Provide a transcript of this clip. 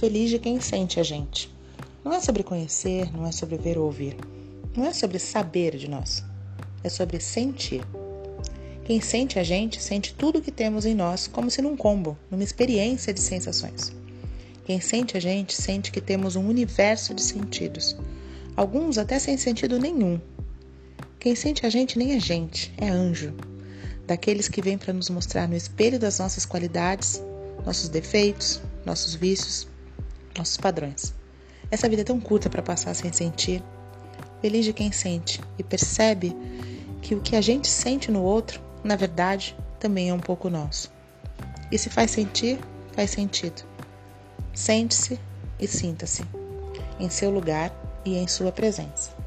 Feliz de quem sente a gente. Não é sobre conhecer, não é sobre ver ou ouvir. Não é sobre saber de nós. É sobre sentir. Quem sente a gente sente tudo o que temos em nós, como se num combo, numa experiência de sensações. Quem sente a gente sente que temos um universo de sentidos, alguns até sem sentido nenhum. Quem sente a gente nem é gente, é anjo, daqueles que vêm para nos mostrar no espelho das nossas qualidades, nossos defeitos, nossos vícios, nossos padrões. Essa vida é tão curta para passar sem sentir. Feliz de quem sente e percebe que o que a gente sente no outro, na verdade, também é um pouco nosso. E se faz sentir, faz sentido. Sente-se e sinta-se em seu lugar e em sua presença.